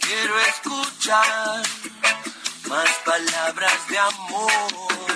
Quiero escuchar más palabras de amor.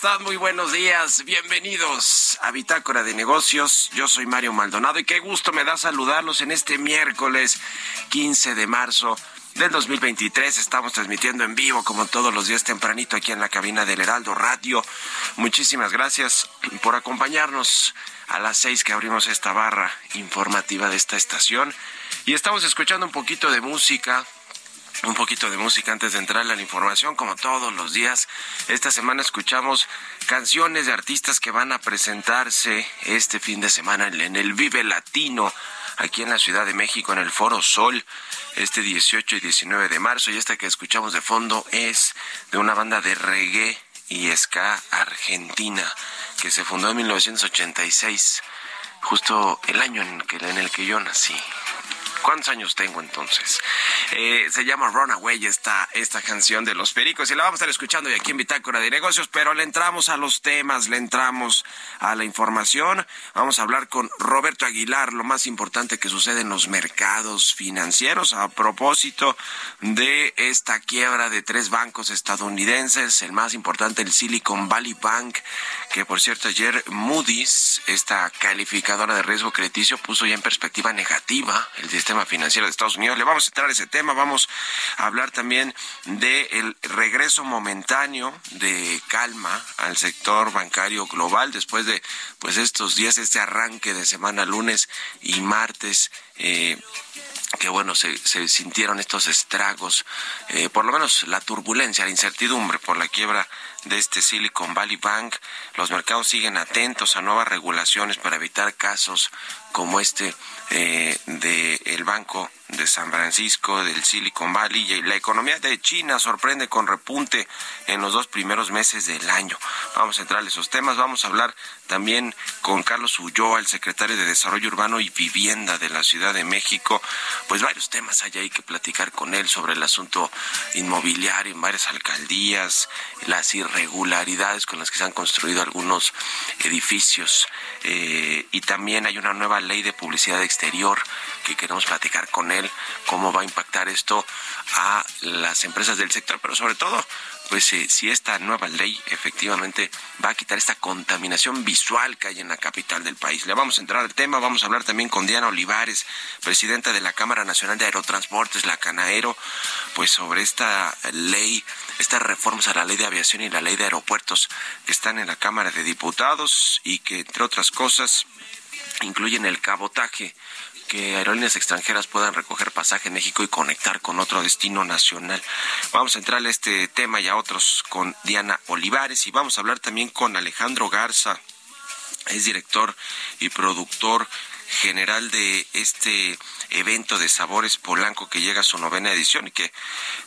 Están? Muy buenos días. Bienvenidos a Bitácora de Negocios. Yo soy Mario Maldonado y qué gusto me da saludarlos en este miércoles 15 de marzo del 2023. Estamos transmitiendo en vivo como todos los días tempranito aquí en la cabina del Heraldo Radio. Muchísimas gracias por acompañarnos a las seis que abrimos esta barra informativa de esta estación. Y estamos escuchando un poquito de música, un poquito de música antes de entrar a la información, como todos los días. Esta semana escuchamos canciones de artistas que van a presentarse este fin de semana en el Vive Latino, aquí en la Ciudad de México, en el Foro Sol, este 18 y 19 de marzo. Y esta que escuchamos de fondo es de una banda de reggae y ska argentina, que se fundó en 1986, justo el año en, que, en el que yo nací. ¿Cuántos años tengo entonces? Eh, se llama Runaway esta, esta canción de los Pericos y la vamos a estar escuchando y aquí en Bitácora de Negocios, pero le entramos a los temas, le entramos a la información. Vamos a hablar con Roberto Aguilar, lo más importante que sucede en los mercados financieros a propósito de esta quiebra de tres bancos estadounidenses, el más importante, el Silicon Valley Bank, que por cierto ayer Moody's, esta calificadora de riesgo crediticio, puso ya en perspectiva negativa el sistema financiero de Estados Unidos. Le vamos a entrar a ese tema, vamos a hablar también del regreso momentáneo de calma al sector bancario global después de pues estos días, este arranque de semana lunes y martes. Eh, que bueno, se, se, sintieron estos estragos, eh, por lo menos la turbulencia, la incertidumbre por la quiebra de este Silicon Valley Bank. Los mercados siguen atentos a nuevas regulaciones para evitar casos como este eh, del Banco de San Francisco, del Silicon Valley. Y la economía de China sorprende con repunte en los dos primeros meses del año. Vamos a entrar a esos temas. Vamos a hablar también con Carlos Ulloa, el secretario de Desarrollo Urbano y Vivienda de la Ciudad de México. Pues varios temas hay ahí que platicar con él sobre el asunto inmobiliario en varias alcaldías, las irregularidades con las que se han construido algunos edificios. Eh, y también hay una nueva ley de publicidad exterior que queremos platicar con él, cómo va a impactar esto a las empresas del sector, pero sobre todo pues eh, si esta nueva ley efectivamente va a quitar esta contaminación visual que hay en la capital del país. Le vamos a entrar al tema, vamos a hablar también con Diana Olivares, presidenta de la Cámara Nacional de Aerotransportes, la Canaero, pues sobre esta ley, estas reformas a la ley de aviación y la ley de aeropuertos que están en la Cámara de Diputados y que entre otras cosas incluyen el cabotaje que aerolíneas extranjeras puedan recoger pasaje en México y conectar con otro destino nacional. Vamos a entrar a este tema y a otros con Diana Olivares y vamos a hablar también con Alejandro Garza, es director y productor general de este evento de Sabores Polanco que llega a su novena edición y que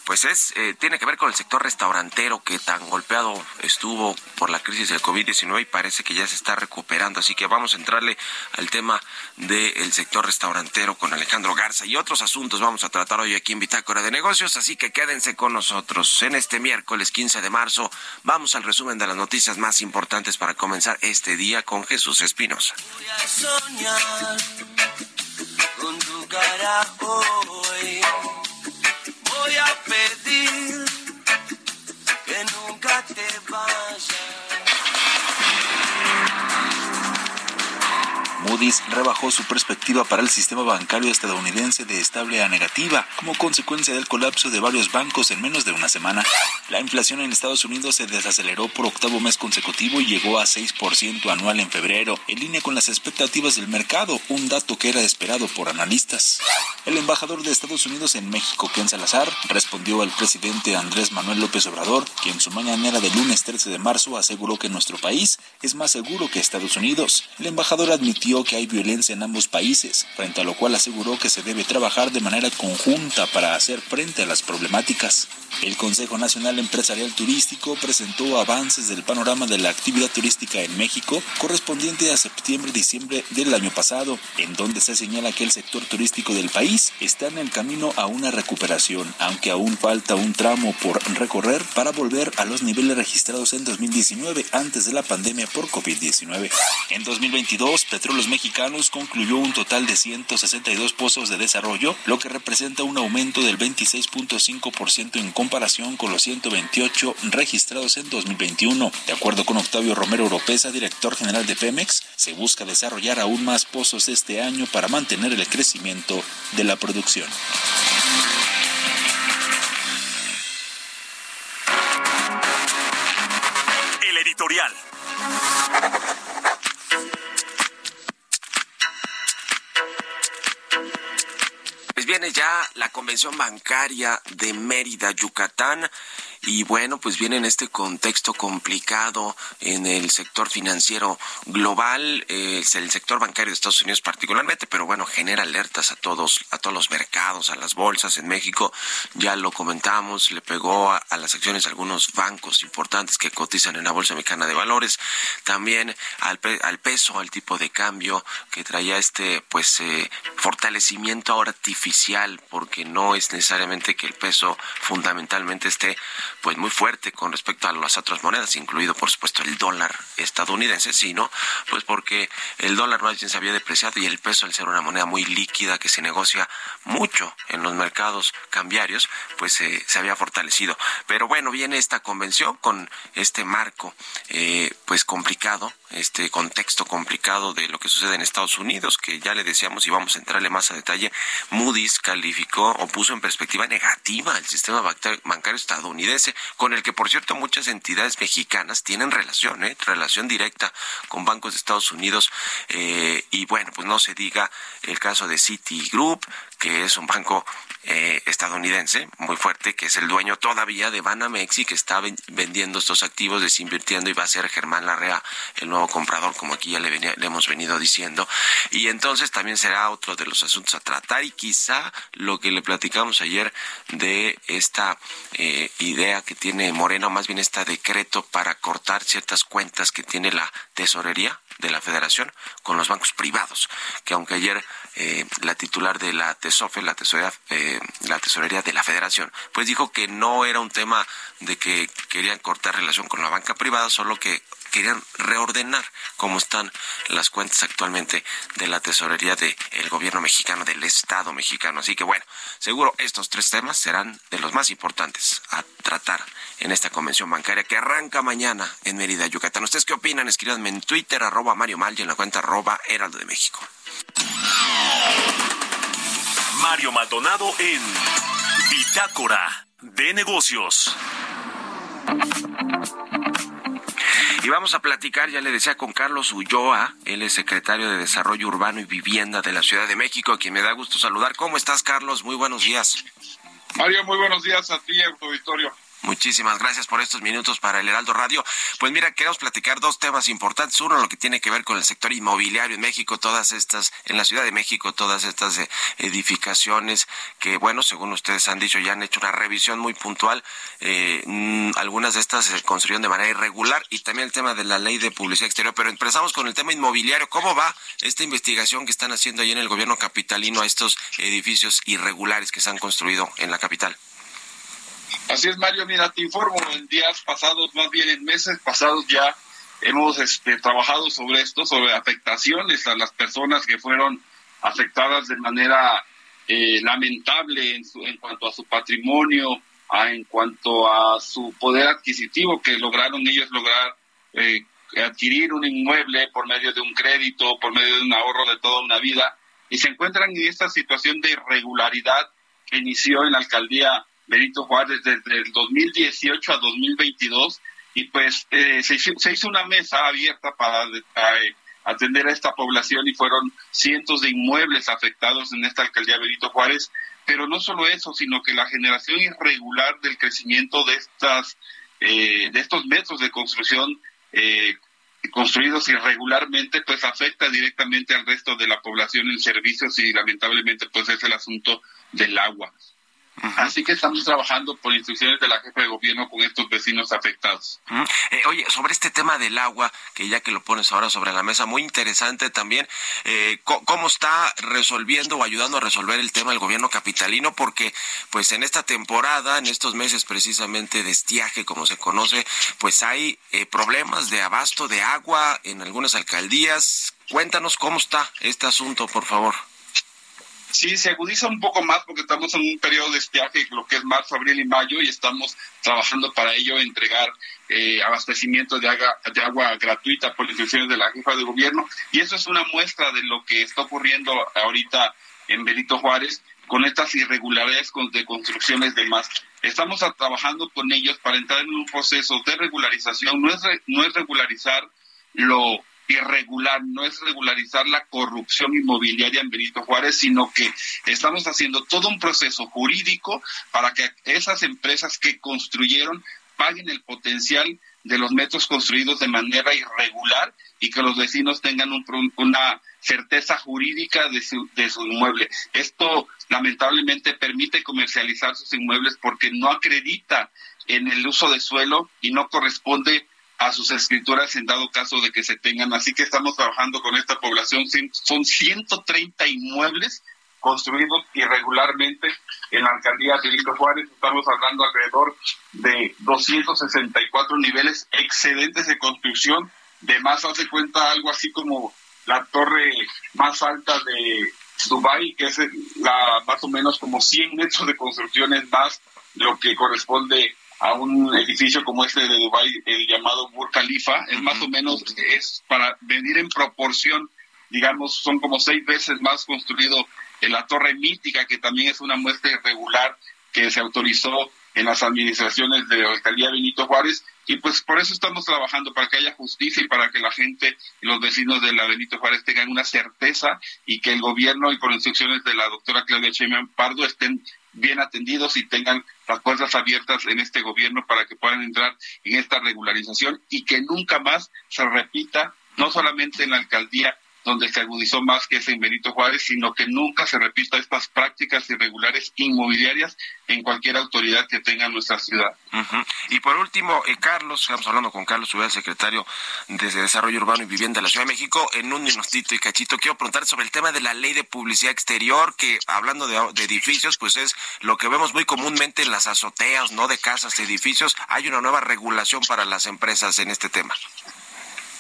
pues es eh, tiene que ver con el sector restaurantero que tan golpeado estuvo por la crisis del COVID-19 y parece que ya se está recuperando. Así que vamos a entrarle al tema del sector restaurantero con Alejandro Garza y otros asuntos vamos a tratar hoy aquí en Bitácora de Negocios. Así que quédense con nosotros. En este miércoles 15 de marzo vamos al resumen de las noticias más importantes para comenzar este día con Jesús Espinosa. Con tu cara hoy. Voy a pedir que nunca te vayas. Moody's rebajó su perspectiva para el sistema bancario estadounidense de estable a negativa como consecuencia del colapso de varios bancos en menos de una semana. La inflación en Estados Unidos se desaceleró por octavo mes consecutivo y llegó a 6% anual en febrero, en línea con las expectativas del mercado, un dato que era esperado por analistas. El embajador de Estados Unidos en México, Ken Salazar, respondió al presidente Andrés Manuel López Obrador, que en su mañanera del lunes 13 de marzo aseguró que nuestro país es más seguro que Estados Unidos. El embajador admitió que hay violencia en ambos países, frente a lo cual aseguró que se debe trabajar de manera conjunta para hacer frente a las problemáticas. El Consejo Nacional Empresarial Turístico presentó avances del panorama de la actividad turística en México correspondiente a septiembre-diciembre del año pasado, en donde se señala que el sector turístico del país está en el camino a una recuperación, aunque aún falta un tramo por recorrer para volver a los niveles registrados en 2019 antes de la pandemia por COVID-19. En 2022, Petróleos Mexicanos concluyó un total de 162 pozos de desarrollo, lo que representa un aumento del 26.5% en comparación con los 128 registrados en 2021. De acuerdo con Octavio Romero Oropesa, director general de Pemex, se busca desarrollar aún más pozos este año para mantener el crecimiento de la producción. El editorial. Pues viene ya la convención bancaria de Mérida, Yucatán. Y bueno, pues viene en este contexto complicado en el sector financiero global, eh, el sector bancario de Estados Unidos particularmente, pero bueno, genera alertas a todos, a todos los mercados, a las bolsas en México. Ya lo comentamos, le pegó a, las acciones de algunos bancos importantes que cotizan en la Bolsa Mexicana de Valores, también al, al peso, al tipo de cambio que traía este pues eh, fortalecimiento artificial, porque no es necesariamente que el peso fundamentalmente esté pues muy fuerte con respecto a las otras monedas, incluido por supuesto el dólar estadounidense, sino pues porque el dólar más bien se había depreciado y el peso al ser una moneda muy líquida que se negocia mucho en los mercados cambiarios, pues eh, se había fortalecido. Pero bueno, viene esta convención con este marco eh, pues complicado, este contexto complicado de lo que sucede en Estados Unidos, que ya le decíamos y vamos a entrarle más a detalle, Moody's calificó o puso en perspectiva negativa el sistema bancario estadounidense, con el que por cierto muchas entidades mexicanas tienen relación, ¿eh? relación directa con bancos de Estados Unidos eh, y bueno, pues no se diga el caso de Citigroup, que es un banco eh, estadounidense muy fuerte, que es el dueño todavía de Banamex y que está vendiendo estos activos, desinvirtiendo y va a ser Germán Larrea el nuevo comprador, como aquí ya le, le hemos venido diciendo. Y entonces también será otro de los asuntos a tratar y quizá lo que le platicamos ayer de esta eh, idea que tiene Moreno, más bien este decreto para cortar ciertas cuentas que tiene la tesorería de la federación con los bancos privados, que aunque ayer eh, la titular de la TESOFE, la tesorería, eh, la tesorería de la federación, pues dijo que no era un tema de que querían cortar relación con la banca privada, solo que querían reordenar cómo están las cuentas actualmente de la tesorería del gobierno mexicano, del Estado mexicano. Así que bueno, seguro estos tres temas serán de los más importantes a tratar en esta convención bancaria que arranca mañana en Mérida, Yucatán. ¿Ustedes qué opinan? Escríbanme en Twitter, arroba Mario Mal y en la cuenta arroba Heraldo de México. Mario Maldonado en Bitácora de Negocios. Y vamos a platicar, ya le decía, con Carlos Ulloa, él es secretario de Desarrollo Urbano y Vivienda de la Ciudad de México, a quien me da gusto saludar. ¿Cómo estás, Carlos? Muy buenos días. Mario, muy buenos días a ti, auditorio. Muchísimas gracias por estos minutos para el Heraldo Radio. Pues mira, queremos platicar dos temas importantes. Uno, lo que tiene que ver con el sector inmobiliario en México, todas estas, en la Ciudad de México, todas estas eh, edificaciones que, bueno, según ustedes han dicho, ya han hecho una revisión muy puntual. Eh, mm, algunas de estas se construyeron de manera irregular y también el tema de la ley de publicidad exterior. Pero empezamos con el tema inmobiliario. ¿Cómo va esta investigación que están haciendo ahí en el gobierno capitalino a estos edificios irregulares que se han construido en la capital? Así es, Mario. Mira, te informo, en días pasados, más bien en meses pasados ya hemos este, trabajado sobre esto, sobre afectaciones a las personas que fueron afectadas de manera eh, lamentable en, su, en cuanto a su patrimonio, a, en cuanto a su poder adquisitivo que lograron ellos lograr eh, adquirir un inmueble por medio de un crédito, por medio de un ahorro de toda una vida, y se encuentran en esta situación de irregularidad que inició en la alcaldía Benito Juárez desde el 2018 a 2022 y pues eh, se, hizo, se, hizo, una mesa abierta para eh, atender a esta población y fueron cientos de inmuebles afectados en esta alcaldía Benito Juárez, pero no solo eso, sino que la generación irregular del crecimiento de estas eh, de estos metros de construcción eh, construidos irregularmente, pues afecta directamente al resto de la población en servicios y lamentablemente pues es el asunto del agua. Así que estamos trabajando por instrucciones de la jefa de gobierno con estos vecinos afectados. Eh, oye, sobre este tema del agua, que ya que lo pones ahora sobre la mesa, muy interesante también, eh, ¿cómo está resolviendo o ayudando a resolver el tema del gobierno capitalino? Porque pues en esta temporada, en estos meses precisamente de estiaje, como se conoce, pues hay eh, problemas de abasto de agua en algunas alcaldías. Cuéntanos cómo está este asunto, por favor. Sí, se agudiza un poco más porque estamos en un periodo de estiaje, lo que es marzo, abril y mayo, y estamos trabajando para ello, entregar eh, abastecimiento de agua, de agua gratuita por instrucciones de la jefa de gobierno. Y eso es una muestra de lo que está ocurriendo ahorita en Benito Juárez con estas irregularidades de construcciones de más. Estamos trabajando con ellos para entrar en un proceso de regularización. No es, no es regularizar lo irregular, no es regularizar la corrupción inmobiliaria en Benito Juárez, sino que estamos haciendo todo un proceso jurídico para que esas empresas que construyeron paguen el potencial de los metros construidos de manera irregular y que los vecinos tengan una certeza jurídica de su, de su inmueble. Esto lamentablemente permite comercializar sus inmuebles porque no acredita en el uso de suelo y no corresponde a sus escrituras en dado caso de que se tengan. Así que estamos trabajando con esta población. Son 130 inmuebles construidos irregularmente en la alcaldía de Benito Juárez. Estamos hablando alrededor de 264 niveles excedentes de construcción. De más hace cuenta algo así como la torre más alta de Dubai, que es la más o menos como 100 metros de construcciones más, lo que corresponde a un edificio como este de Dubai, el llamado Burj Khalifa, es más o menos es para venir en proporción, digamos, son como seis veces más construido en la torre mítica, que también es una muestra irregular que se autorizó en las administraciones de la alcaldía Benito Juárez y pues por eso estamos trabajando para que haya justicia y para que la gente y los vecinos de la Benito Juárez tengan una certeza y que el gobierno y con instrucciones de la doctora Claudia Sheinbaum Pardo estén bien atendidos y tengan las puertas abiertas en este gobierno para que puedan entrar en esta regularización y que nunca más se repita no solamente en la alcaldía donde se agudizó más que ese en Benito Juárez, sino que nunca se repita estas prácticas irregulares inmobiliarias en cualquier autoridad que tenga nuestra ciudad. Y por último, eh, Carlos, estamos hablando con Carlos Uriel, secretario de Desarrollo Urbano y Vivienda de la Ciudad de México. En un minutito y cachito, quiero preguntar sobre el tema de la ley de publicidad exterior, que hablando de, de edificios, pues es lo que vemos muy comúnmente en las azoteas, ¿no? De casas, de edificios. Hay una nueva regulación para las empresas en este tema.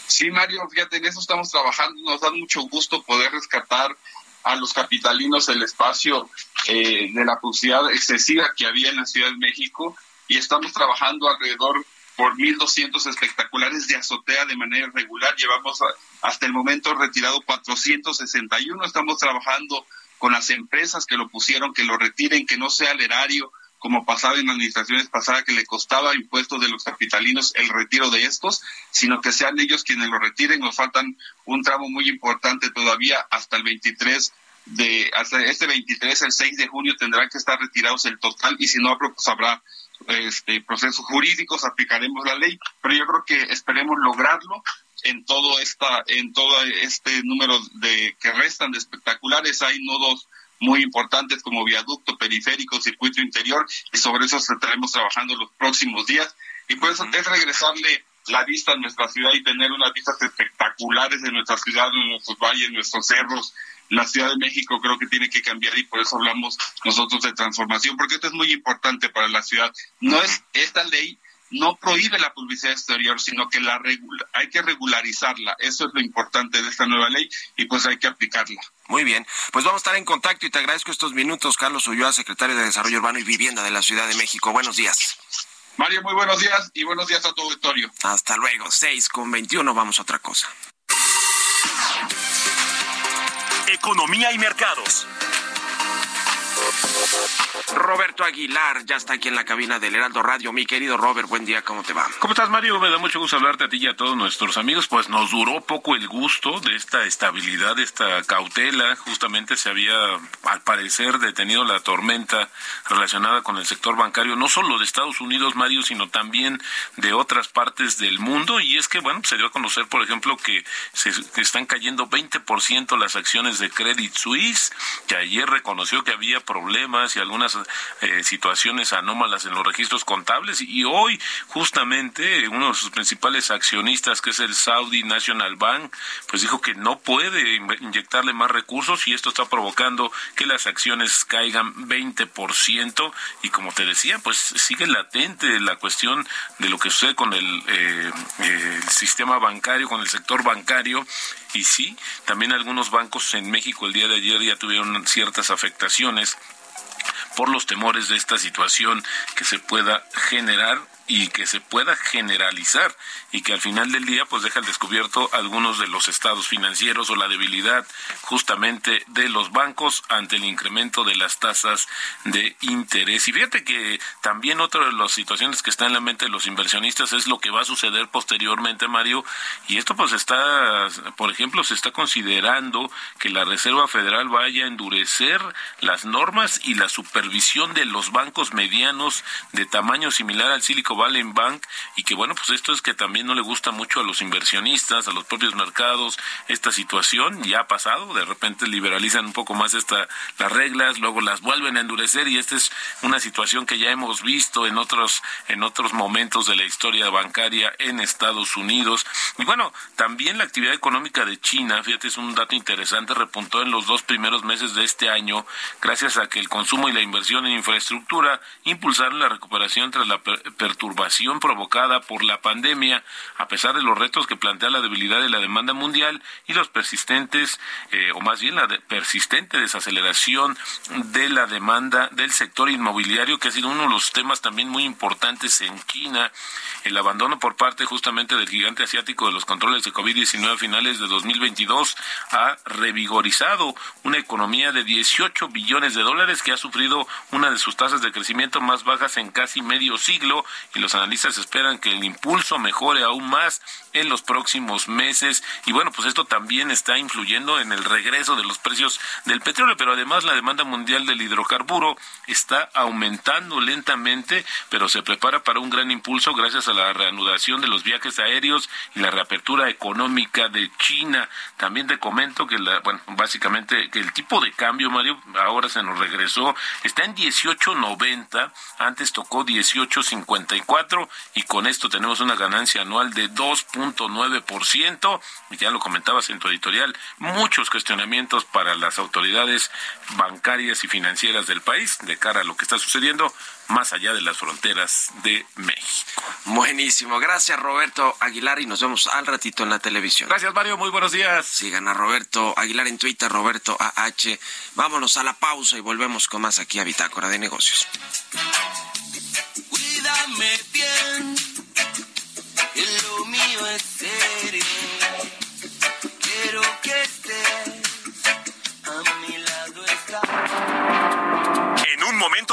Sí, Mario, fíjate, en eso estamos trabajando. Nos da mucho gusto poder rescatar a los capitalinos el espacio eh, de la publicidad excesiva que había en la Ciudad de México y estamos trabajando alrededor por 1.200 espectaculares de azotea de manera regular. Llevamos hasta el momento retirado 461. Estamos trabajando con las empresas que lo pusieron, que lo retiren, que no sea el erario como pasaba en administraciones pasadas, que le costaba impuestos de los capitalinos el retiro de estos, sino que sean ellos quienes lo retiren. Nos faltan un tramo muy importante todavía hasta el 23 de, hasta este 23, el 6 de junio tendrán que estar retirados el total y si no, pues habrá este, procesos jurídicos, aplicaremos la ley, pero yo creo que esperemos lograrlo en todo esta, en todo este número de que restan de espectaculares. Hay nodos muy importantes como viaducto, periférico, circuito interior, y sobre eso estaremos trabajando los próximos días. Y por eso es regresarle la vista a nuestra ciudad y tener unas vistas espectaculares de nuestra ciudad, de nuestros valles, nuestros cerros. La Ciudad de México creo que tiene que cambiar y por eso hablamos nosotros de transformación, porque esto es muy importante para la ciudad. No es esta ley no prohíbe la publicidad exterior, sino que la regula, hay que regularizarla. Eso es lo importante de esta nueva ley y pues hay que aplicarla. Muy bien, pues vamos a estar en contacto y te agradezco estos minutos, Carlos Ulloa, secretario de Desarrollo Urbano y Vivienda de la Ciudad de México. Buenos días. Mario, muy buenos días y buenos días a tu auditorio. Hasta luego, 6 con 21, vamos a otra cosa. Economía y mercados. Roberto Aguilar ya está aquí en la cabina del Heraldo Radio. Mi querido Robert, buen día, ¿cómo te va? ¿Cómo estás, Mario? Me da mucho gusto hablarte a ti y a todos nuestros amigos. Pues nos duró poco el gusto de esta estabilidad, de esta cautela. Justamente se había, al parecer, detenido la tormenta relacionada con el sector bancario, no solo de Estados Unidos, Mario, sino también de otras partes del mundo. Y es que, bueno, se dio a conocer, por ejemplo, que se están cayendo 20% las acciones de Credit Suisse, que ayer reconoció que había problemas y algunas eh, situaciones anómalas en los registros contables. Y hoy justamente uno de sus principales accionistas que es el Saudi National Bank pues dijo que no puede in- inyectarle más recursos y esto está provocando que las acciones caigan 20% y como te decía pues sigue latente la cuestión de lo que sucede con el, eh, el sistema bancario con el sector bancario. Y sí también algunos bancos en México el día de ayer ya tuvieron ciertas afectaciones por los temores de esta situación que se pueda generar y que se pueda generalizar y que al final del día pues deja al descubierto algunos de los estados financieros o la debilidad justamente de los bancos ante el incremento de las tasas de interés. Y fíjate que también otra de las situaciones que está en la mente de los inversionistas es lo que va a suceder posteriormente, Mario, y esto pues está, por ejemplo, se está considerando que la Reserva Federal vaya a endurecer las normas y la supervisión de los bancos medianos de tamaño similar al Silicon México Valen Bank y que bueno, pues esto es que también no le gusta mucho a los inversionistas, a los propios mercados esta situación, ya ha pasado, de repente liberalizan un poco más esta las reglas, luego las vuelven a endurecer y esta es una situación que ya hemos visto en otros en otros momentos de la historia bancaria en Estados Unidos. Y bueno, también la actividad económica de China, fíjate, es un dato interesante, repuntó en los dos primeros meses de este año gracias a que el consumo y la inversión en infraestructura impulsaron la recuperación tras la perturbación provocada por la pandemia, a pesar de los retos que plantea la debilidad de la demanda mundial y los persistentes, eh, o más bien la persistente desaceleración de la demanda del sector inmobiliario, que ha sido uno de los temas también muy importantes en China. El abandono por parte justamente del gigante asiático de los controles de COVID-19 a finales de 2022 ha revigorizado una economía de 18 billones de dólares que ha sufrido una de sus tasas de crecimiento más bajas en casi medio siglo y los analistas esperan que el impulso mejore aún más en los próximos meses. Y bueno pues esto también está influyendo en el regreso de los precios del petróleo pero además la demanda mundial del hidrocarburo está aumentando lentamente pero se prepara para un gran impulso gracias a la reanudación de los viajes aéreos y la reapertura económica de China. También te comento que la bueno básicamente que el tipo de cambio Mario ahora se nos regresó está en 18.90 antes tocó 18.54 y con esto tenemos una ganancia anual de 2 ciento y ya lo comentabas en tu editorial, muchos cuestionamientos para las autoridades bancarias y financieras del país de cara a lo que está sucediendo más allá de las fronteras de México. Buenísimo, gracias Roberto Aguilar y nos vemos al ratito en la televisión. Gracias Mario, muy buenos días. Sigan a Roberto Aguilar en Twitter, Roberto AH. Vámonos a la pausa y volvemos con más aquí a Bitácora de Negocios.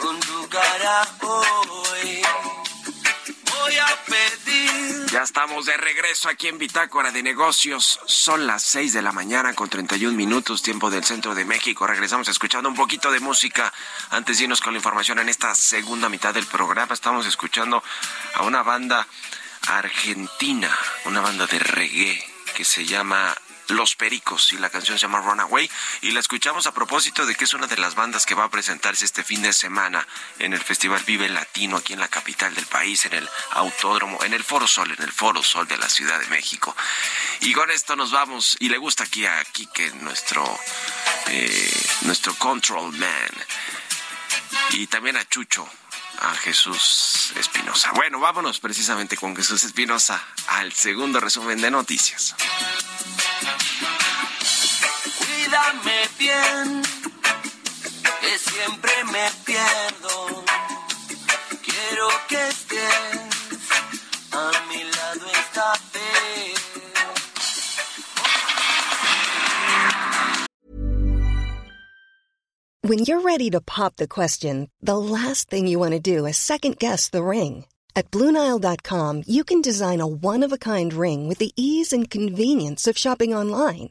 Con tu cara. Voy. Ya estamos de regreso aquí en Bitácora de Negocios. Son las 6 de la mañana con 31 minutos, tiempo del centro de México. Regresamos escuchando un poquito de música antes de irnos con la información en esta segunda mitad del programa. Estamos escuchando a una banda argentina, una banda de reggae que se llama Los Pericos y la canción se llama Runaway y la escuchamos a propósito de que es una de las bandas que va a presentarse este fin de semana en el Festival Vive Latino aquí en la capital del país, en el Autódromo, en el Foro Sol, en el Foro Sol de la Ciudad de México. Y con esto nos vamos y le gusta aquí a Quique, nuestro, eh, nuestro Control Man y también a Chucho, a Jesús Espinosa. Bueno, vámonos precisamente con Jesús Espinosa al segundo resumen de noticias. Bien, que siempre me pierdo. Quiero que estés a mi lado esta vez. When you're ready to pop the question, the last thing you want to do is second guess the ring. At Bluenile.com, you can design a one of a kind ring with the ease and convenience of shopping online.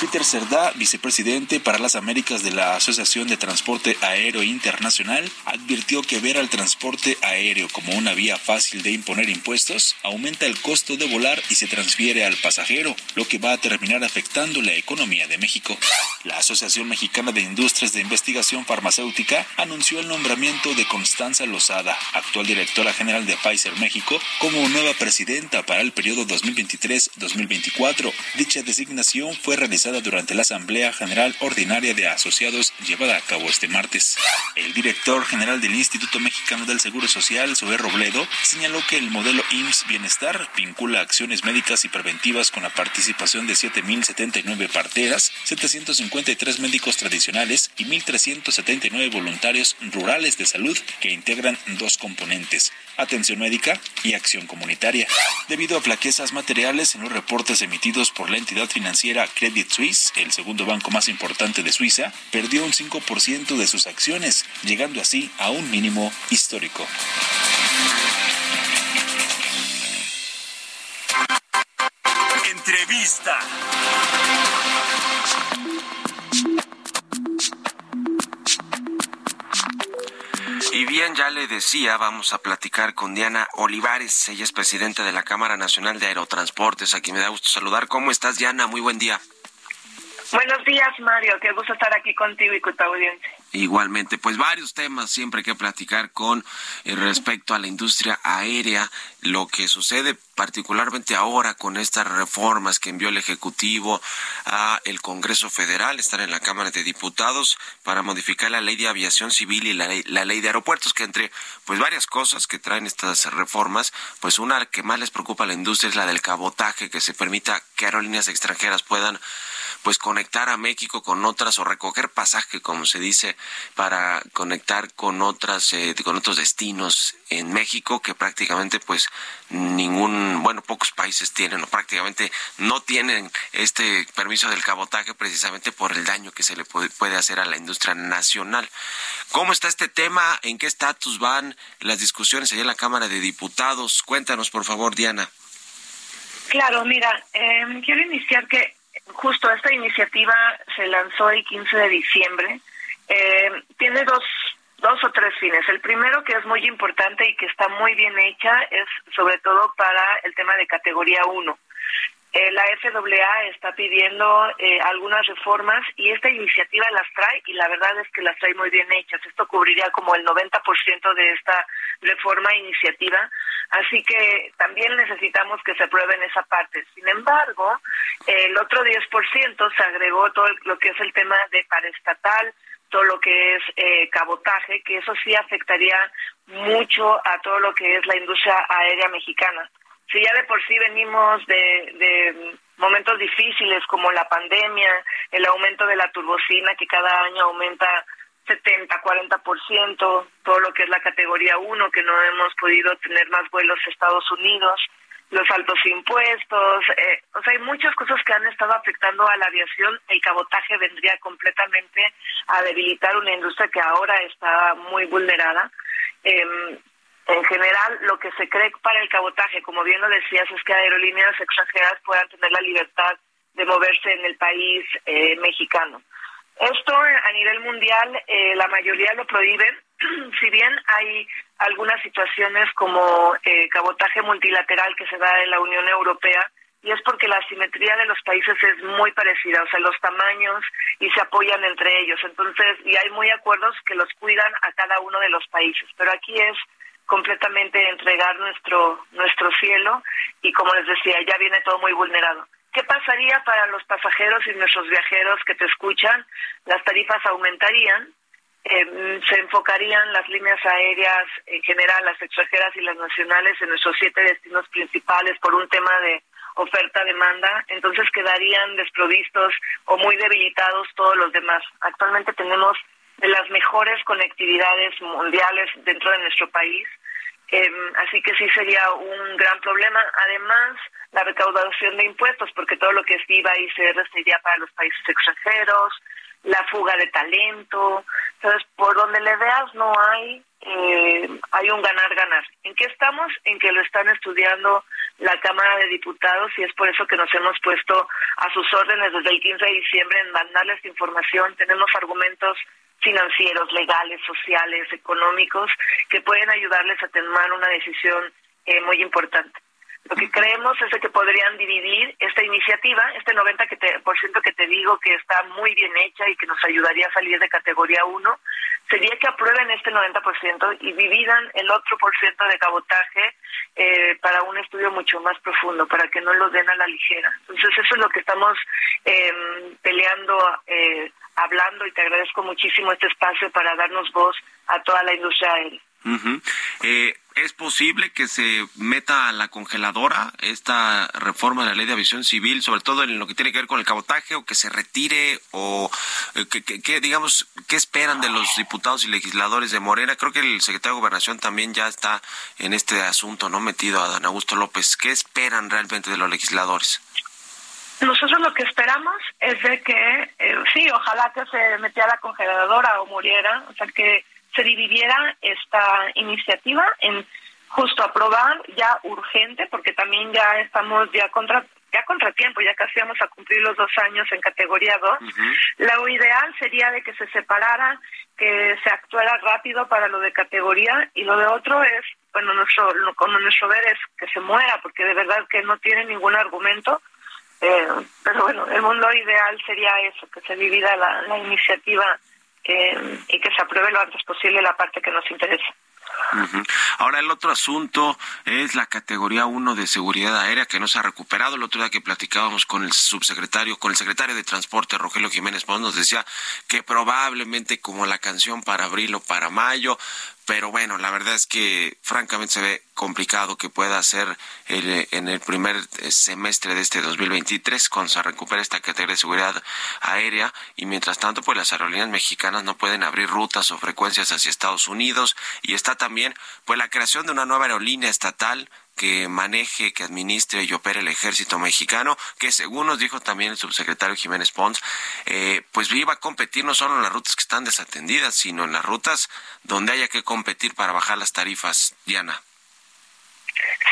Peter Cerdá, vicepresidente para las Américas de la Asociación de Transporte Aéreo Internacional, advirtió que ver al transporte aéreo como una vía fácil de imponer impuestos aumenta el costo de volar y se transfiere al pasajero, lo que va a terminar afectando la economía de México. La Asociación Mexicana de Industrias de Investigación Farmacéutica anunció el nombramiento de Constanza Lozada, actual directora general de Pfizer México, como nueva presidenta para el periodo 2023-2024. Dicha designación fue realizada durante la Asamblea General Ordinaria de Asociados llevada a cabo este martes. El director general del Instituto Mexicano del Seguro Social, Zoé Robledo, señaló que el modelo IMSS Bienestar vincula acciones médicas y preventivas con la participación de 7.079 parteras, 753 médicos tradicionales y 1.379 voluntarios rurales de salud que integran dos componentes, atención médica y acción comunitaria. Debido a flaquezas materiales en los reportes emitidos por la entidad financiera Credit Suisse, el segundo banco más importante de Suiza, perdió un 5% de sus acciones, llegando así a un mínimo histórico. Entrevista. Bien, ya le decía, vamos a platicar con Diana Olivares. Ella es presidenta de la Cámara Nacional de Aerotransportes. Aquí me da gusto saludar. ¿Cómo estás, Diana? Muy buen día. Buenos días, Mario. Qué gusto estar aquí contigo y con tu audiencia. Igualmente, pues varios temas siempre que platicar con eh, respecto a la industria aérea, lo que sucede particularmente ahora con estas reformas que envió el Ejecutivo a el Congreso Federal, están en la Cámara de Diputados para modificar la ley de aviación civil y la ley, la ley de aeropuertos, que entre pues varias cosas que traen estas reformas, pues una que más les preocupa a la industria es la del cabotaje, que se permita que aerolíneas extranjeras puedan pues conectar a México con otras o recoger pasaje, como se dice, para conectar con otras eh, con otros destinos en México que prácticamente pues ningún, bueno, pocos países tienen o prácticamente no tienen este permiso del cabotaje precisamente por el daño que se le puede, hacer a la industria nacional. ¿Cómo está este tema? ¿En qué estatus van las discusiones allá en la Cámara de Diputados? Cuéntanos, por favor, Diana. Claro, mira, eh, quiero iniciar que justo esta iniciativa se lanzó el 15 de diciembre. Eh, tiene dos, dos o tres fines. El primero, que es muy importante y que está muy bien hecha, es sobre todo para el tema de categoría 1. Eh, la FAA está pidiendo eh, algunas reformas y esta iniciativa las trae y la verdad es que las trae muy bien hechas. Esto cubriría como el 90% de esta reforma iniciativa, así que también necesitamos que se apruebe en esa parte. Sin embargo, el otro 10% se agregó todo lo que es el tema de paraestatal, todo lo que es eh, cabotaje, que eso sí afectaría mucho a todo lo que es la industria aérea mexicana. Si ya de por sí venimos de, de momentos difíciles como la pandemia, el aumento de la turbocina que cada año aumenta 70, 40%, todo lo que es la categoría 1, que no hemos podido tener más vuelos a Estados Unidos, los altos impuestos, eh, o sea, hay muchas cosas que han estado afectando a la aviación. El cabotaje vendría completamente a debilitar una industria que ahora está muy vulnerada. Eh, en general, lo que se cree para el cabotaje, como bien lo decías, es que aerolíneas extranjeras puedan tener la libertad de moverse en el país eh, mexicano. Esto a nivel mundial, eh, la mayoría lo prohíben, si bien hay algunas situaciones como eh, cabotaje multilateral que se da en la Unión Europea, y es porque la simetría de los países es muy parecida, o sea, los tamaños y se apoyan entre ellos. Entonces, y hay muy acuerdos que los cuidan a cada uno de los países. Pero aquí es completamente entregar nuestro nuestro cielo y como les decía ya viene todo muy vulnerado qué pasaría para los pasajeros y nuestros viajeros que te escuchan las tarifas aumentarían eh, se enfocarían las líneas aéreas en general las extranjeras y las nacionales en nuestros siete destinos principales por un tema de oferta demanda entonces quedarían desprovistos o muy debilitados todos los demás. Actualmente tenemos de las mejores conectividades mundiales dentro de nuestro país. Eh, así que sí sería un gran problema. Además, la recaudación de impuestos, porque todo lo que es IVA y ICR sería para los países extranjeros, la fuga de talento. Entonces, por donde le veas, no hay, eh, hay un ganar-ganar. ¿En qué estamos? En que lo están estudiando la Cámara de Diputados y es por eso que nos hemos puesto a sus órdenes desde el 15 de diciembre en mandarles información. Tenemos argumentos financieros, legales, sociales, económicos, que pueden ayudarles a tomar una decisión eh, muy importante. Lo que creemos es que podrían dividir esta iniciativa, este 90% que te, por ciento que te digo que está muy bien hecha y que nos ayudaría a salir de categoría 1, sería que aprueben este 90% y dividan el otro por ciento de cabotaje eh, para un estudio mucho más profundo, para que no lo den a la ligera. Entonces eso es lo que estamos eh, peleando, eh, hablando y te agradezco muchísimo este espacio para darnos voz a toda la industria aérea. ¿Es posible que se meta a la congeladora esta reforma de la ley de aviación civil, sobre todo en lo que tiene que ver con el cabotaje, o que se retire, o eh, que, digamos, qué esperan de los diputados y legisladores de Morena? Creo que el secretario de Gobernación también ya está en este asunto, ¿no? Metido a Dan Augusto López. ¿Qué esperan realmente de los legisladores? Nosotros lo que esperamos es de que, eh, sí, ojalá que se metiera a la congeladora o muriera, o sea, que se dividiera esta iniciativa en justo aprobar ya urgente, porque también ya estamos ya contra ya contratiempo, ya casi vamos a cumplir los dos años en categoría 2. Lo ideal sería de que se separara, que se actuara rápido para lo de categoría y lo de otro es, bueno, nuestro, lo- con nuestro ver es que se muera, porque de verdad que no tiene ningún argumento. Eh, pero bueno, el mundo ideal sería eso, que se divida la, la iniciativa y que se apruebe lo antes posible la parte que nos interesa. Ahora el otro asunto es la categoría 1 de seguridad aérea que no se ha recuperado. El otro día que platicábamos con el subsecretario, con el secretario de Transporte, Rogelio Jiménez Pons, nos decía que probablemente como la canción para abril o para mayo, pero bueno, la verdad es que francamente se ve complicado que pueda ser el, eh, en el primer eh, semestre de este 2023 cuando se recupere esta categoría de seguridad aérea y mientras tanto pues las aerolíneas mexicanas no pueden abrir rutas o frecuencias hacia Estados Unidos y está también pues la creación de una nueva aerolínea estatal que maneje, que administre y opere el ejército mexicano, que según nos dijo también el subsecretario Jiménez Pons, eh, pues iba a competir no solo en las rutas que están desatendidas, sino en las rutas donde haya que competir para bajar las tarifas, Diana.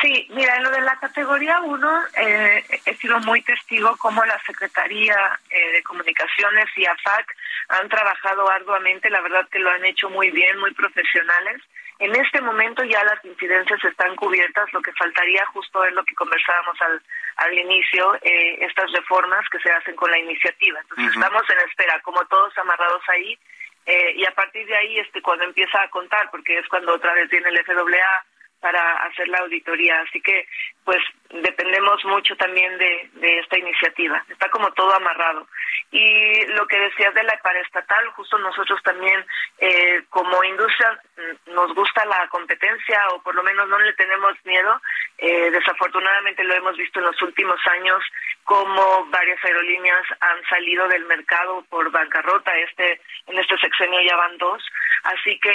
Sí, mira, en lo de la categoría 1 eh, he sido muy testigo cómo la Secretaría eh, de Comunicaciones y AFAC han trabajado arduamente, la verdad que lo han hecho muy bien, muy profesionales. En este momento ya las incidencias están cubiertas, lo que faltaría justo es lo que conversábamos al, al inicio, eh, estas reformas que se hacen con la iniciativa. Entonces estamos en espera, como todos amarrados ahí, eh, y a partir de ahí este cuando empieza a contar, porque es cuando otra vez viene el FAA para hacer la auditoría. Así que, pues, dependemos mucho también de, de esta iniciativa. Está como todo amarrado. Y lo que decías de la paraestatal, justo nosotros también, eh, como industria, mm, nos gusta la competencia o por lo menos no le tenemos miedo. Eh, desafortunadamente lo hemos visto en los últimos años como varias aerolíneas han salido del mercado por bancarrota. Este en este sexenio ya van dos. Así que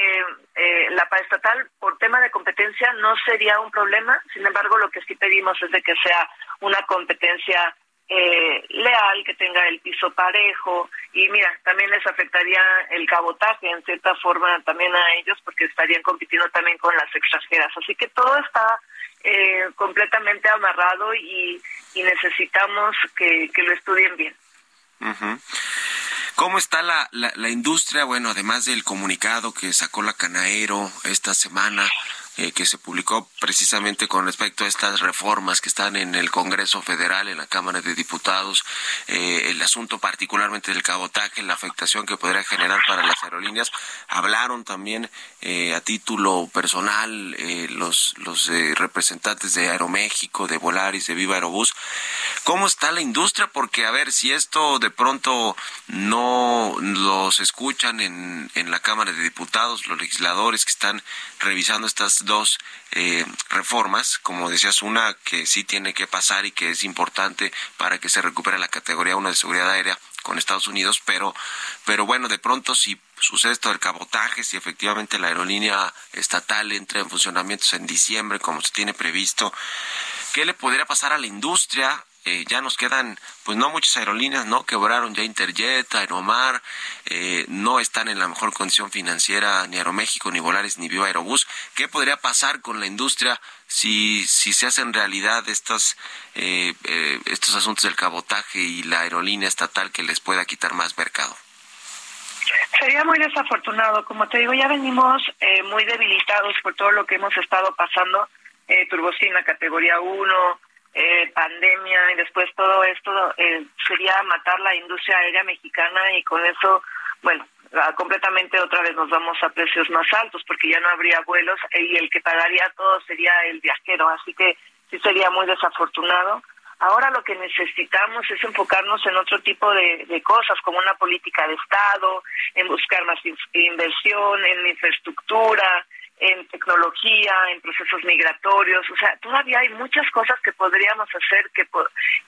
eh, la paraestatal, por tema de competencia, no sería un problema. Sin embargo, lo que pedimos es de que sea una competencia eh, leal, que tenga el piso parejo. Y mira, también les afectaría el cabotaje en cierta forma también a ellos porque estarían compitiendo también con las extranjeras. Así que todo está eh, completamente amarrado y, y necesitamos que, lo estudien bien. Ujú. ¿Cómo está la, la, la industria? Bueno, además del comunicado que sacó la Canaero esta semana, eh, que se publicó precisamente con respecto a estas reformas que están en el Congreso Federal, en la Cámara de Diputados, eh, el asunto particularmente del cabotaje, la afectación que podría generar para las aerolíneas. Hablaron también eh, a título personal eh, los, los representantes de Aeroméxico, de Volaris, de Viva Aerobús. ¿Cómo está la industria? Porque, a ver, si esto de pronto no los escuchan en, en la Cámara de Diputados, los legisladores que están revisando estas dos eh, reformas, como decías, una que sí tiene que pasar y que es importante para que se recupere la categoría 1 de seguridad aérea con Estados Unidos, pero, pero bueno, de pronto si sucede esto del cabotaje, si efectivamente la aerolínea estatal entra en funcionamiento en diciembre, como se tiene previsto, ¿Qué le podría pasar a la industria? Eh, ya nos quedan, pues no muchas aerolíneas, ¿no? Quebraron ya Interjet, Aeromar, eh, no están en la mejor condición financiera ni Aeroméxico, ni Volaris, ni Viva Aerobús. ¿Qué podría pasar con la industria si, si se hacen realidad estas, eh, eh, estos asuntos del cabotaje y la aerolínea estatal que les pueda quitar más mercado? Sería muy desafortunado. Como te digo, ya venimos eh, muy debilitados por todo lo que hemos estado pasando. Eh, turbocina categoría 1, eh, pandemia y después todo esto eh, sería matar la industria aérea mexicana y con eso, bueno, ah, completamente otra vez nos vamos a precios más altos porque ya no habría vuelos y el que pagaría todo sería el viajero. Así que sí sería muy desafortunado. Ahora lo que necesitamos es enfocarnos en otro tipo de, de cosas, como una política de Estado, en buscar más in- inversión, en infraestructura, en tecnología, en procesos migratorios. O sea, todavía hay muchas cosas que podríamos hacer que,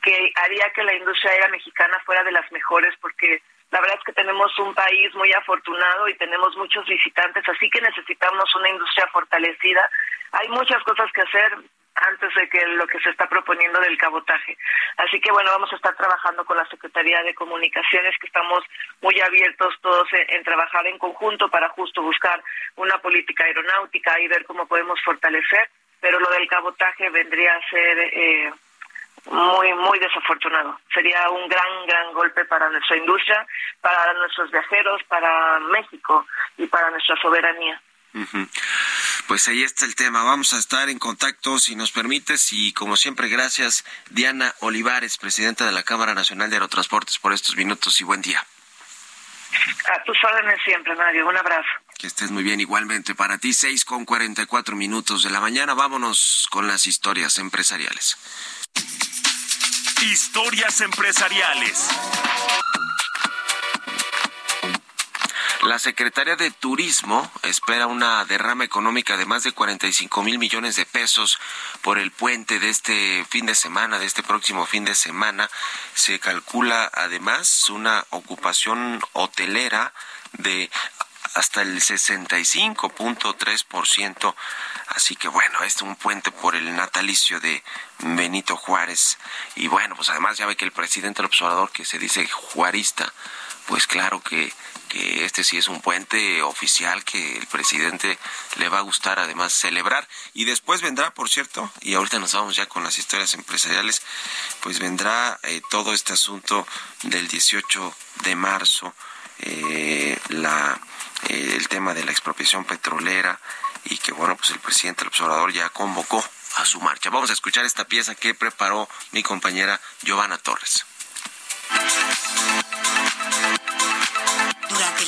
que haría que la industria aérea mexicana fuera de las mejores, porque la verdad es que tenemos un país muy afortunado y tenemos muchos visitantes, así que necesitamos una industria fortalecida. Hay muchas cosas que hacer antes de que lo que se está proponiendo del cabotaje. Así que bueno, vamos a estar trabajando con la Secretaría de Comunicaciones, que estamos muy abiertos todos en, trabajar en conjunto para justo buscar una política aeronáutica y ver cómo podemos fortalecer, pero lo del cabotaje vendría a ser eh, muy, muy desafortunado. Sería un gran, gran golpe para nuestra industria, para nuestros viajeros, para México y para nuestra soberanía. Pues ahí está el tema. Vamos a estar en contacto, si nos permites, y como siempre, gracias Diana Olivares, presidenta de la Cámara Nacional de Aerotransportes, por estos minutos y buen día. A tus órdenes siempre, Mario. Un abrazo. Que estés muy bien igualmente. Para ti, seis con cuarenta y cuatro minutos de la mañana. Vámonos con las historias empresariales. Historias empresariales. La Secretaría de Turismo espera una derrama económica de más de 45 mil millones de pesos por el puente de este fin de semana, de este próximo fin de semana. Se calcula además una ocupación hotelera de hasta el 65.3%. Así que bueno, este es un puente por el natalicio de Benito Juárez. Y bueno, pues además ya ve que el presidente del observador, que se dice juarista, pues claro que, que este sí es un puente oficial que el presidente le va a gustar además celebrar. Y después vendrá, por cierto, y ahorita nos vamos ya con las historias empresariales, pues vendrá eh, todo este asunto del 18 de marzo, eh, la, eh, el tema de la expropiación petrolera y que bueno, pues el presidente del observador ya convocó a su marcha. Vamos a escuchar esta pieza que preparó mi compañera Giovanna Torres.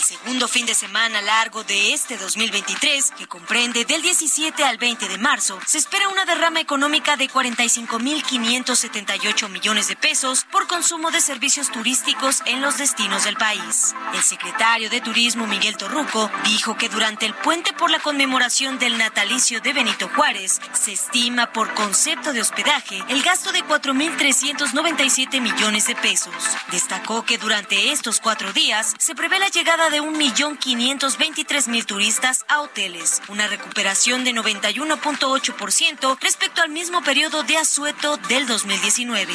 Segundo fin de semana largo de este 2023, que comprende del 17 al 20 de marzo, se espera una derrama económica de 45.578 millones de pesos por consumo de servicios turísticos en los destinos del país. El secretario de Turismo Miguel Torruco dijo que durante el puente por la conmemoración del natalicio de Benito Juárez, se estima por concepto de hospedaje el gasto de 4.397 millones de pesos. Destacó que durante estos cuatro días se prevé la llegada de 1.523.000 turistas a hoteles, una recuperación de 91.8% respecto al mismo periodo de asueto del 2019.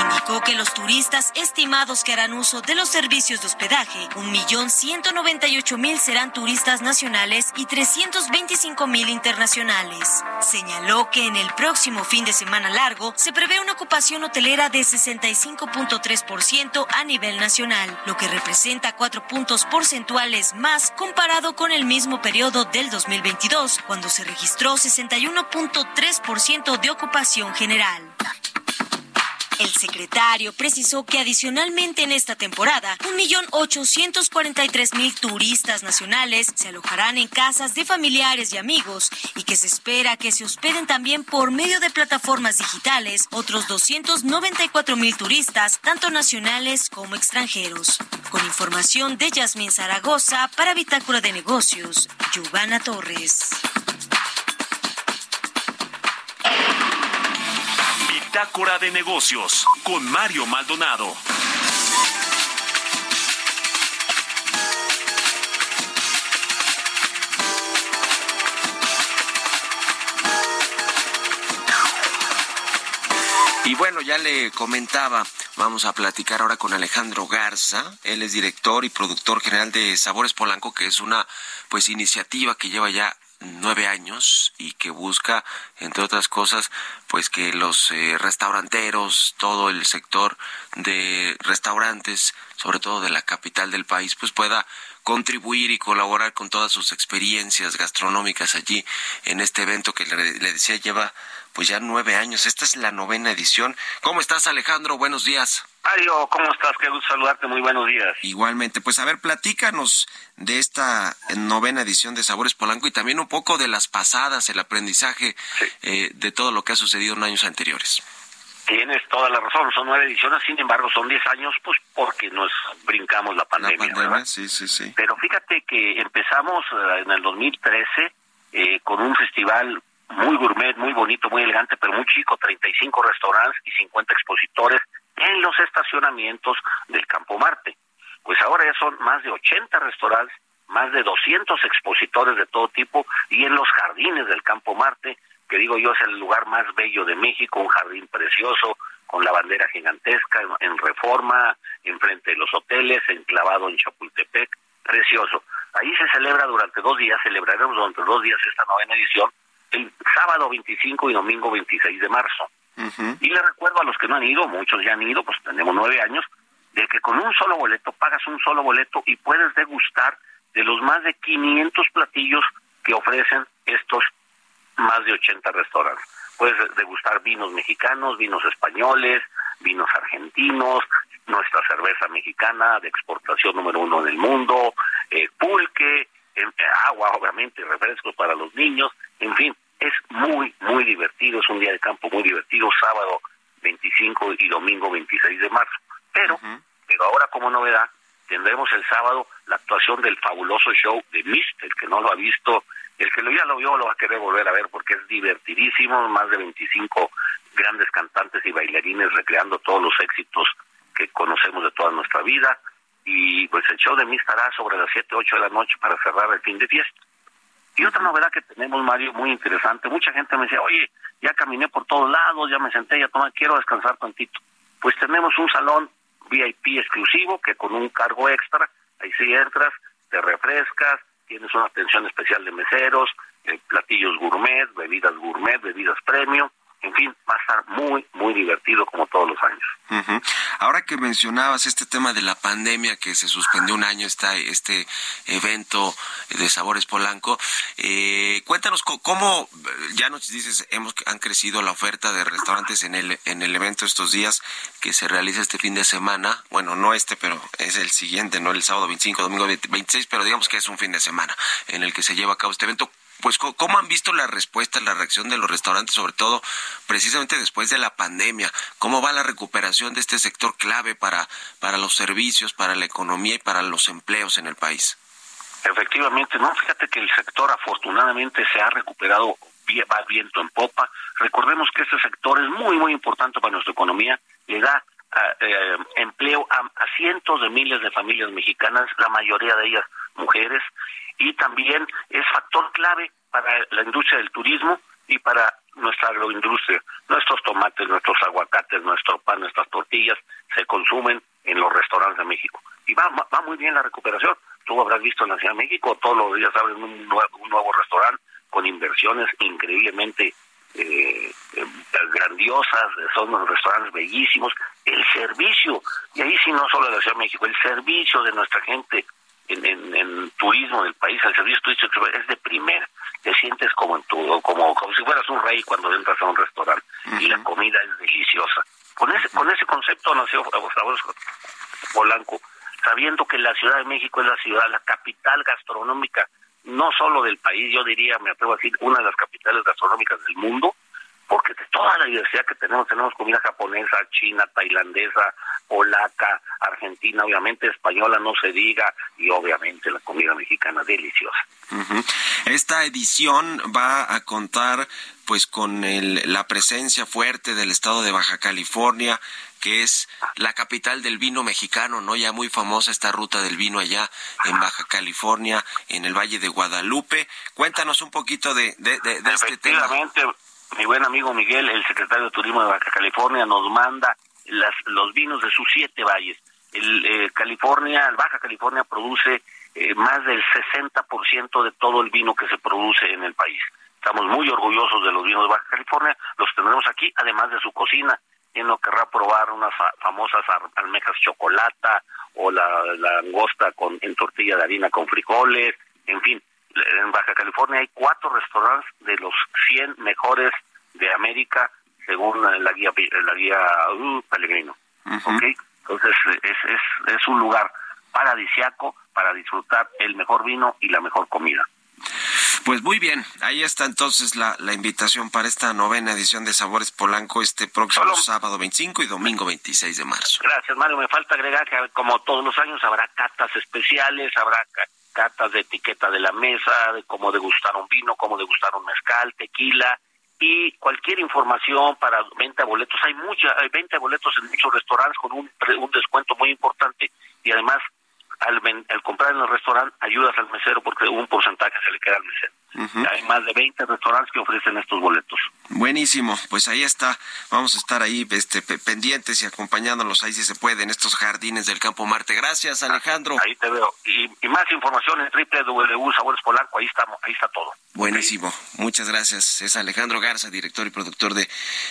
Indicó que los turistas estimados que harán uso de los servicios de hospedaje, 1.198.000 serán turistas nacionales y 325.000 internacionales. Señaló que en el próximo fin de semana largo se prevé una ocupación hotelera de 65.3% a nivel nacional, lo que representa cuatro puntos porcentuales más comparado con el mismo periodo del 2022, cuando se registró 61.3% de ocupación general. El secretario precisó que adicionalmente en esta temporada, 1.843.000 turistas nacionales se alojarán en casas de familiares y amigos y que se espera que se hospeden también por medio de plataformas digitales otros 294.000 turistas, tanto nacionales como extranjeros. Con información de Yasmín Zaragoza para Bitácora de Negocios, Giovanna Torres. Bitácora de Negocios con Mario Maldonado. Y bueno, ya le comentaba, vamos a platicar ahora con Alejandro Garza, él es director y productor general de Sabores Polanco, que es una pues iniciativa que lleva ya nueve años y que busca, entre otras cosas, pues que los eh, restauranteros, todo el sector de restaurantes, sobre todo de la capital del país, pues pueda contribuir y colaborar con todas sus experiencias gastronómicas allí en este evento que le, le decía lleva pues ya nueve años. Esta es la novena edición. ¿Cómo estás, Alejandro? Buenos días. Mario, ¿cómo estás? Qué gusto saludarte. Muy buenos días. Igualmente, pues a ver, platícanos de esta novena edición de Sabores Polanco y también un poco de las pasadas, el aprendizaje eh, de todo lo que ha sucedido en años anteriores. Tienes toda la razón, son nueve ediciones, sin embargo son diez años, pues porque nos brincamos la pandemia. La sí, sí, sí. Pero fíjate que empezamos eh, en el 2013 eh, con un festival muy gourmet, muy bonito, muy elegante, pero muy chico, 35 restaurantes y 50 expositores en los estacionamientos del Campo Marte. Pues ahora ya son más de 80 restaurantes, más de 200 expositores de todo tipo y en los jardines del Campo Marte, que digo yo es el lugar más bello de México, un jardín precioso con la bandera gigantesca en, en Reforma, enfrente de los hoteles, enclavado en Chapultepec, precioso. Ahí se celebra durante dos días, celebraremos durante dos días esta novena edición, el sábado 25 y domingo 26 de marzo. Y le recuerdo a los que no han ido, muchos ya han ido, pues tenemos nueve años, de que con un solo boleto pagas un solo boleto y puedes degustar de los más de 500 platillos que ofrecen estos más de 80 restaurantes. Puedes degustar vinos mexicanos, vinos españoles, vinos argentinos, nuestra cerveza mexicana de exportación número uno del mundo, eh, pulque, eh, agua, obviamente, refrescos para los niños, en fin, es muy, muy divertido, es un día de campo muy divertido, sábado 25 y domingo 26 de marzo. Pero, pero ahora como novedad, tendremos el sábado la actuación del fabuloso show de Mist, el que no lo ha visto, el que lo ya lo vio lo va a querer volver a ver porque es divertidísimo, más de 25 grandes cantantes y bailarines recreando todos los éxitos que conocemos de toda nuestra vida y pues el show de Mist estará sobre las 7, 8 de la noche para cerrar el fin de fiesta. Y otra novedad que tenemos, Mario, muy interesante, mucha gente me dice, oye, ya caminé por todos lados, ya me senté, ya tomé, quiero descansar tantito. Pues tenemos un salón VIP exclusivo que con un cargo extra, ahí sí entras, te refrescas, tienes una atención especial de meseros, eh, platillos gourmet, bebidas gourmet, bebidas premium, en fin, va a estar muy, muy divertido como todos los años. Ahora que mencionabas este tema de la pandemia, que se suspendió un año esta, este evento de Sabores Polanco, eh, cuéntanos cómo, ya nos dices, hemos, han crecido la oferta de restaurantes en el, en el evento estos días que se realiza este fin de semana, bueno, no este, pero es el siguiente, no el sábado 25, domingo 20 26, pero digamos que es un fin de semana en el que se lleva a cabo este evento pues cómo han visto la respuesta, la reacción de los restaurantes, sobre todo precisamente después de la pandemia, cómo va la recuperación de este sector clave para para los servicios, para la economía y para los empleos en el país. Efectivamente, no, fíjate que el sector afortunadamente se ha recuperado, va viento en popa. Recordemos que este sector es muy, muy importante para nuestra economía, le da ah, eh, empleo a cientos de miles de familias mexicanas, la mayoría de ellas mujeres, y también es factor clave para la industria del turismo y para nuestra agroindustria. Nuestros tomates, nuestros aguacates, nuestro pan, nuestras tortillas se consumen en los restaurantes de México. Y va, va- muy bien la recuperación. Tú habrás visto en la Ciudad de México, todos los días abren un nuevo, un nuevo restaurante con inversiones increíblemente eh, eh, grandiosas, son unos restaurantes bellísimos. El servicio, y ahí sí no solo de la Ciudad de México, el servicio de nuestra gente en, en, en turismo del país, el servicio turístico es de primera. Te sientes como en tu, como, como si fueras un rey cuando entras a un restaurante y la comida es deliciosa. Con ese, con ese concepto nació Sabores Polanco, sabiendo que la Ciudad de México es la ciudad, la capital gastronómica, no solo del país, yo diría, me atrevo a decir, una de las capitales gastronómicas del mundo, porque de toda la diversidad que tenemos, tenemos comida japonesa, china, tailandesa, polaca, argentina, obviamente española, no se diga, y obviamente la comida mexicana deliciosa. Esta edición va a contar pues con el- la presencia fuerte del estado de Baja California, que es la capital del vino mexicano, ¿no? Ya muy famosa esta ruta del vino allá en Baja California, en el Valle de Guadalupe. Cuéntanos un poquito de, de, de- de este tema. Efectivamente, mi buen amigo Miguel, el secretario de Turismo de Baja California, nos manda las, los vinos de sus siete valles. El, eh, California, Baja California produce eh, más del 60% de todo el vino que se produce en el país. Estamos muy orgullosos de los vinos de Baja California, los tendremos aquí, además de su cocina. Quien no querrá probar unas fa- famosas almejas chocolata o la, la angosta con, en tortilla de harina con frijoles, en fin. En Baja California hay cuatro restaurantes de los 100 mejores de América, según la guía, la guía uh, Pellegrino. Entonces es, es, es un lugar paradisiaco para disfrutar el mejor vino y la mejor comida. Pues muy bien, ahí está entonces la, la invitación para esta novena edición de Sabores Polanco este próximo Solo- sábado 25 y domingo 26 de marzo. Gracias, Mario. Me falta agregar que, como todos los años, habrá catas especiales, habrá catas de etiqueta de la mesa, de cómo degustar un vino, cómo degustar un mezcal, tequila y cualquier información para venta de boletos. Hay mucha, hay venta de boletos en muchos restaurantes con un, un descuento muy importante y además al, al comprar en el restaurante ayudas al mesero porque un porcentaje se le queda al mesero. Hay más de 20 restaurantes que ofrecen estos boletos. Buenísimo, pues ahí está. Vamos a estar ahí este, pe- pendientes y acompañándolos ahí si se puede en estos jardines del Campo Marte. Gracias, Alejandro. Ahí te veo. Y, y más información en www.sabores Polanco, ahí está, ahí está todo. Buenísimo, muchas gracias. Es Alejandro Garza, director y productor de,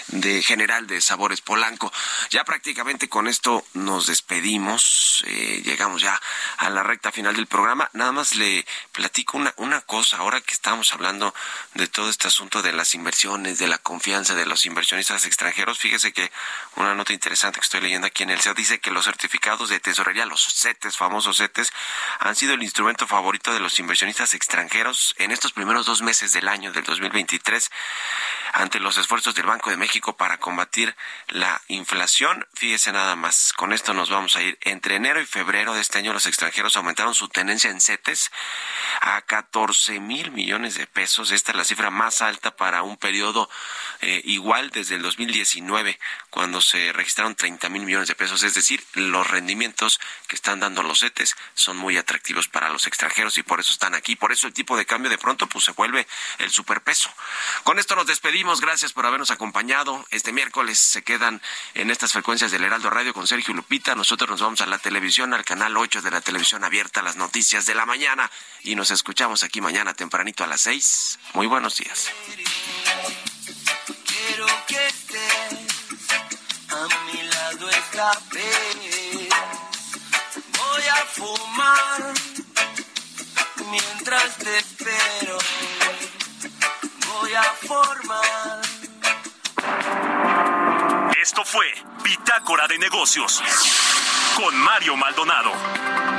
de General de Sabores Polanco. Ya prácticamente con esto nos despedimos, eh, llegamos ya a la recta final del programa. Nada más le platico una, una cosa, ahora que estamos hablando de todo este asunto de las inversiones, de la confianza de los inversionistas extranjeros. Fíjese que una nota interesante que estoy leyendo aquí en el CEO dice que los certificados de tesorería, los CETES, famosos CETES, han sido el instrumento favorito de los inversionistas extranjeros en estos primeros dos meses del año del 2023 ante los esfuerzos del Banco de México para combatir la inflación. Fíjese nada más, con esto nos vamos a ir. Entre enero y febrero de este año los extranjeros aumentaron su tenencia en CETES a 14 mil millones de pesos. Esta es la cifra más alta para un periodo eh, igual desde el 2019, cuando se registraron 30 mil millones de pesos. Es decir, los rendimientos que están dando los CETES son muy atractivos para los extranjeros y por eso están aquí. Por eso el tipo de cambio de pronto pues se vuelve el superpeso. Con esto nos despedimos. Gracias por habernos acompañado. Este miércoles se quedan en estas frecuencias del Heraldo Radio con Sergio Lupita. Nosotros nos vamos a la televisión, al canal 8 de la televisión abierta, las noticias de la mañana. Y nos escuchamos aquí mañana tempranito a las 6. Muy buenos días. Quiero que estés a mi lado esta vez. Voy a fumar mientras te espero. Voy a formar. Esto fue Bitácora de Negocios con Mario Maldonado.